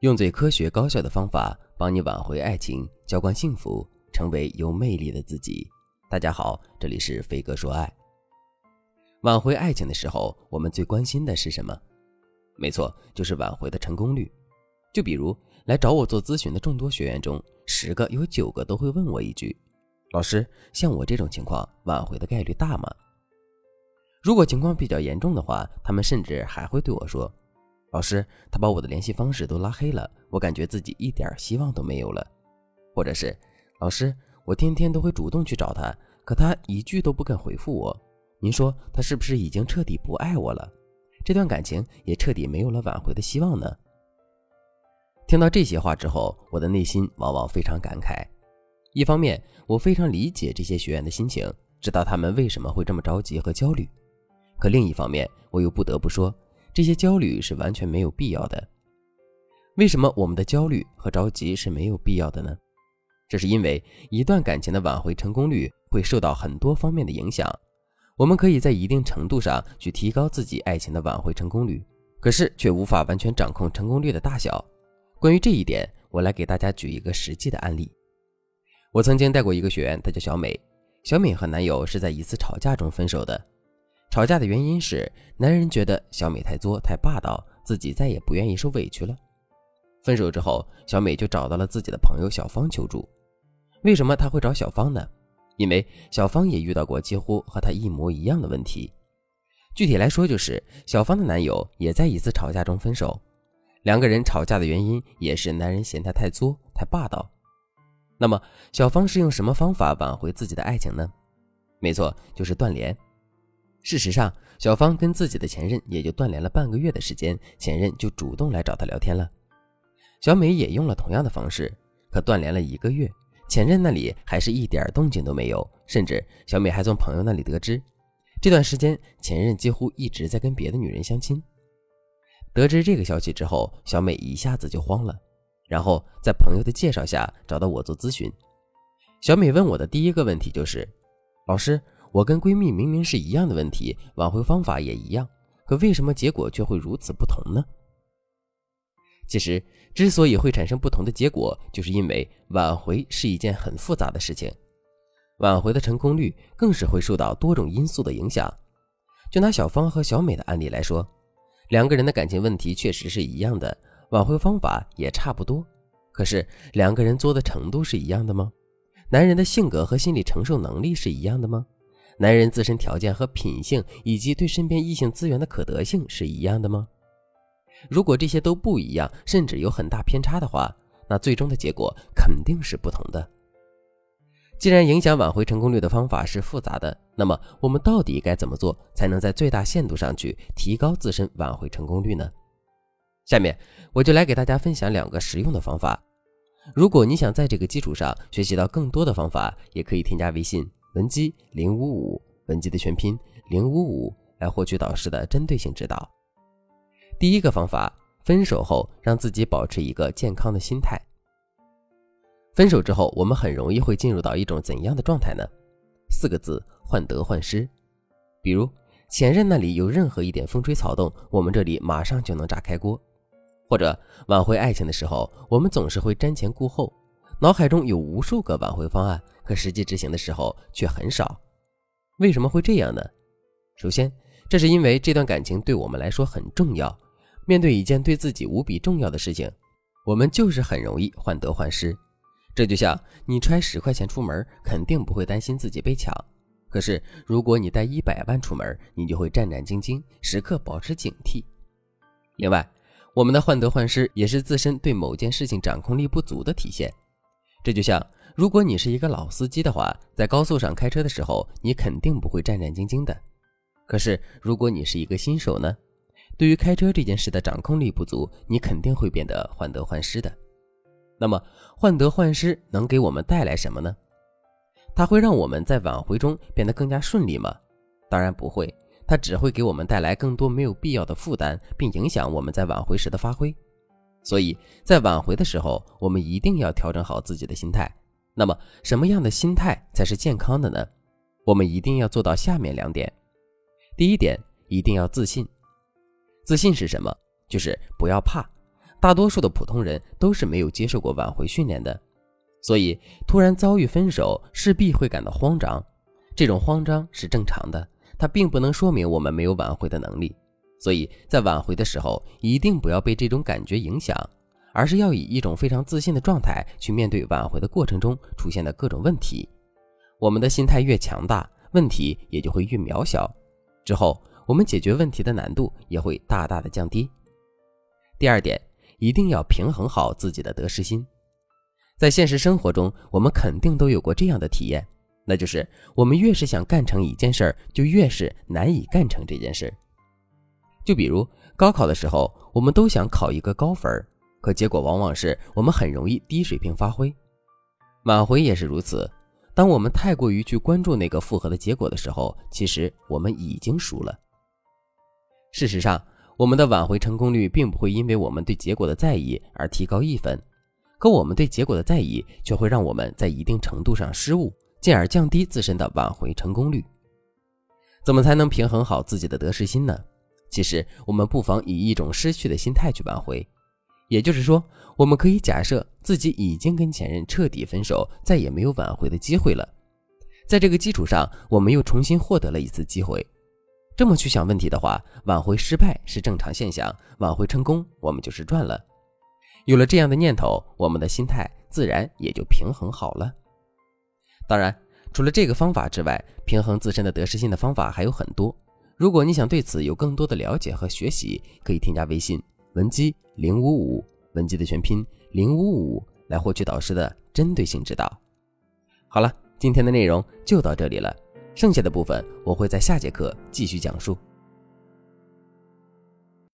用最科学高效的方法帮你挽回爱情，浇灌幸福，成为有魅力的自己。大家好，这里是飞哥说爱。挽回爱情的时候，我们最关心的是什么？没错，就是挽回的成功率。就比如来找我做咨询的众多学员中，十个有九个都会问我一句：“老师，像我这种情况，挽回的概率大吗？”如果情况比较严重的话，他们甚至还会对我说。老师，他把我的联系方式都拉黑了，我感觉自己一点希望都没有了。或者是，老师，我天天都会主动去找他，可他一句都不肯回复我。您说他是不是已经彻底不爱我了？这段感情也彻底没有了挽回的希望呢？听到这些话之后，我的内心往往非常感慨。一方面，我非常理解这些学员的心情，知道他们为什么会这么着急和焦虑；可另一方面，我又不得不说。这些焦虑是完全没有必要的。为什么我们的焦虑和着急是没有必要的呢？这是因为一段感情的挽回成功率会受到很多方面的影响。我们可以在一定程度上去提高自己爱情的挽回成功率，可是却无法完全掌控成功率的大小。关于这一点，我来给大家举一个实际的案例。我曾经带过一个学员，她叫小美。小美和男友是在一次吵架中分手的。吵架的原因是男人觉得小美太作太霸道，自己再也不愿意受委屈了。分手之后，小美就找到了自己的朋友小芳求助。为什么她会找小芳呢？因为小芳也遇到过几乎和她一模一样的问题。具体来说，就是小芳的男友也在一次吵架中分手，两个人吵架的原因也是男人嫌她太作太霸道。那么，小芳是用什么方法挽回自己的爱情呢？没错，就是断联。事实上，小芳跟自己的前任也就断联了半个月的时间，前任就主动来找她聊天了。小美也用了同样的方式，可断联了一个月，前任那里还是一点动静都没有，甚至小美还从朋友那里得知，这段时间前任几乎一直在跟别的女人相亲。得知这个消息之后，小美一下子就慌了，然后在朋友的介绍下找到我做咨询。小美问我的第一个问题就是：“老师。”我跟闺蜜明明是一样的问题，挽回方法也一样，可为什么结果却会如此不同呢？其实，之所以会产生不同的结果，就是因为挽回是一件很复杂的事情，挽回的成功率更是会受到多种因素的影响。就拿小芳和小美的案例来说，两个人的感情问题确实是一样的，挽回方法也差不多，可是两个人作的程度是一样的吗？男人的性格和心理承受能力是一样的吗？男人自身条件和品性，以及对身边异性资源的可得性是一样的吗？如果这些都不一样，甚至有很大偏差的话，那最终的结果肯定是不同的。既然影响挽回成功率的方法是复杂的，那么我们到底该怎么做，才能在最大限度上去提高自身挽回成功率呢？下面我就来给大家分享两个实用的方法。如果你想在这个基础上学习到更多的方法，也可以添加微信。文姬零五五，文姬的全拼零五五，来获取导师的针对性指导。第一个方法，分手后让自己保持一个健康的心态。分手之后，我们很容易会进入到一种怎样的状态呢？四个字：患得患失。比如前任那里有任何一点风吹草动，我们这里马上就能炸开锅；或者挽回爱情的时候，我们总是会瞻前顾后。脑海中有无数个挽回方案，可实际执行的时候却很少。为什么会这样呢？首先，这是因为这段感情对我们来说很重要。面对一件对自己无比重要的事情，我们就是很容易患得患失。这就像你揣十块钱出门，肯定不会担心自己被抢；可是如果你带一百万出门，你就会战战兢兢，时刻保持警惕。另外，我们的患得患失也是自身对某件事情掌控力不足的体现。这就像，如果你是一个老司机的话，在高速上开车的时候，你肯定不会战战兢兢的。可是，如果你是一个新手呢？对于开车这件事的掌控力不足，你肯定会变得患得患失的。那么，患得患失能给我们带来什么呢？它会让我们在挽回中变得更加顺利吗？当然不会，它只会给我们带来更多没有必要的负担，并影响我们在挽回时的发挥。所以在挽回的时候，我们一定要调整好自己的心态。那么，什么样的心态才是健康的呢？我们一定要做到下面两点。第一点，一定要自信。自信是什么？就是不要怕，大多数的普通人都是没有接受过挽回训练的，所以突然遭遇分手，势必会感到慌张。这种慌张是正常的，它并不能说明我们没有挽回的能力。所以在挽回的时候，一定不要被这种感觉影响，而是要以一种非常自信的状态去面对挽回的过程中出现的各种问题。我们的心态越强大，问题也就会越渺小。之后，我们解决问题的难度也会大大的降低。第二点。一定要平衡好自己的得失心。在现实生活中，我们肯定都有过这样的体验，那就是我们越是想干成一件事儿，就越是难以干成这件事儿。就比如高考的时候，我们都想考一个高分儿，可结果往往是我们很容易低水平发挥。挽回也是如此，当我们太过于去关注那个复合的结果的时候，其实我们已经输了。事实上，我们的挽回成功率并不会因为我们对结果的在意而提高一分，可我们对结果的在意却会让我们在一定程度上失误，进而降低自身的挽回成功率。怎么才能平衡好自己的得失心呢？其实我们不妨以一种失去的心态去挽回，也就是说，我们可以假设自己已经跟前任彻底分手，再也没有挽回的机会了，在这个基础上，我们又重新获得了一次机会。这么去想问题的话，挽回失败是正常现象，挽回成功我们就是赚了。有了这样的念头，我们的心态自然也就平衡好了。当然，除了这个方法之外，平衡自身的得失心的方法还有很多。如果你想对此有更多的了解和学习，可以添加微信文姬零五五，文姬的全拼零五五，来获取导师的针对性指导。好了，今天的内容就到这里了。剩下的部分我会在下节课继续讲述。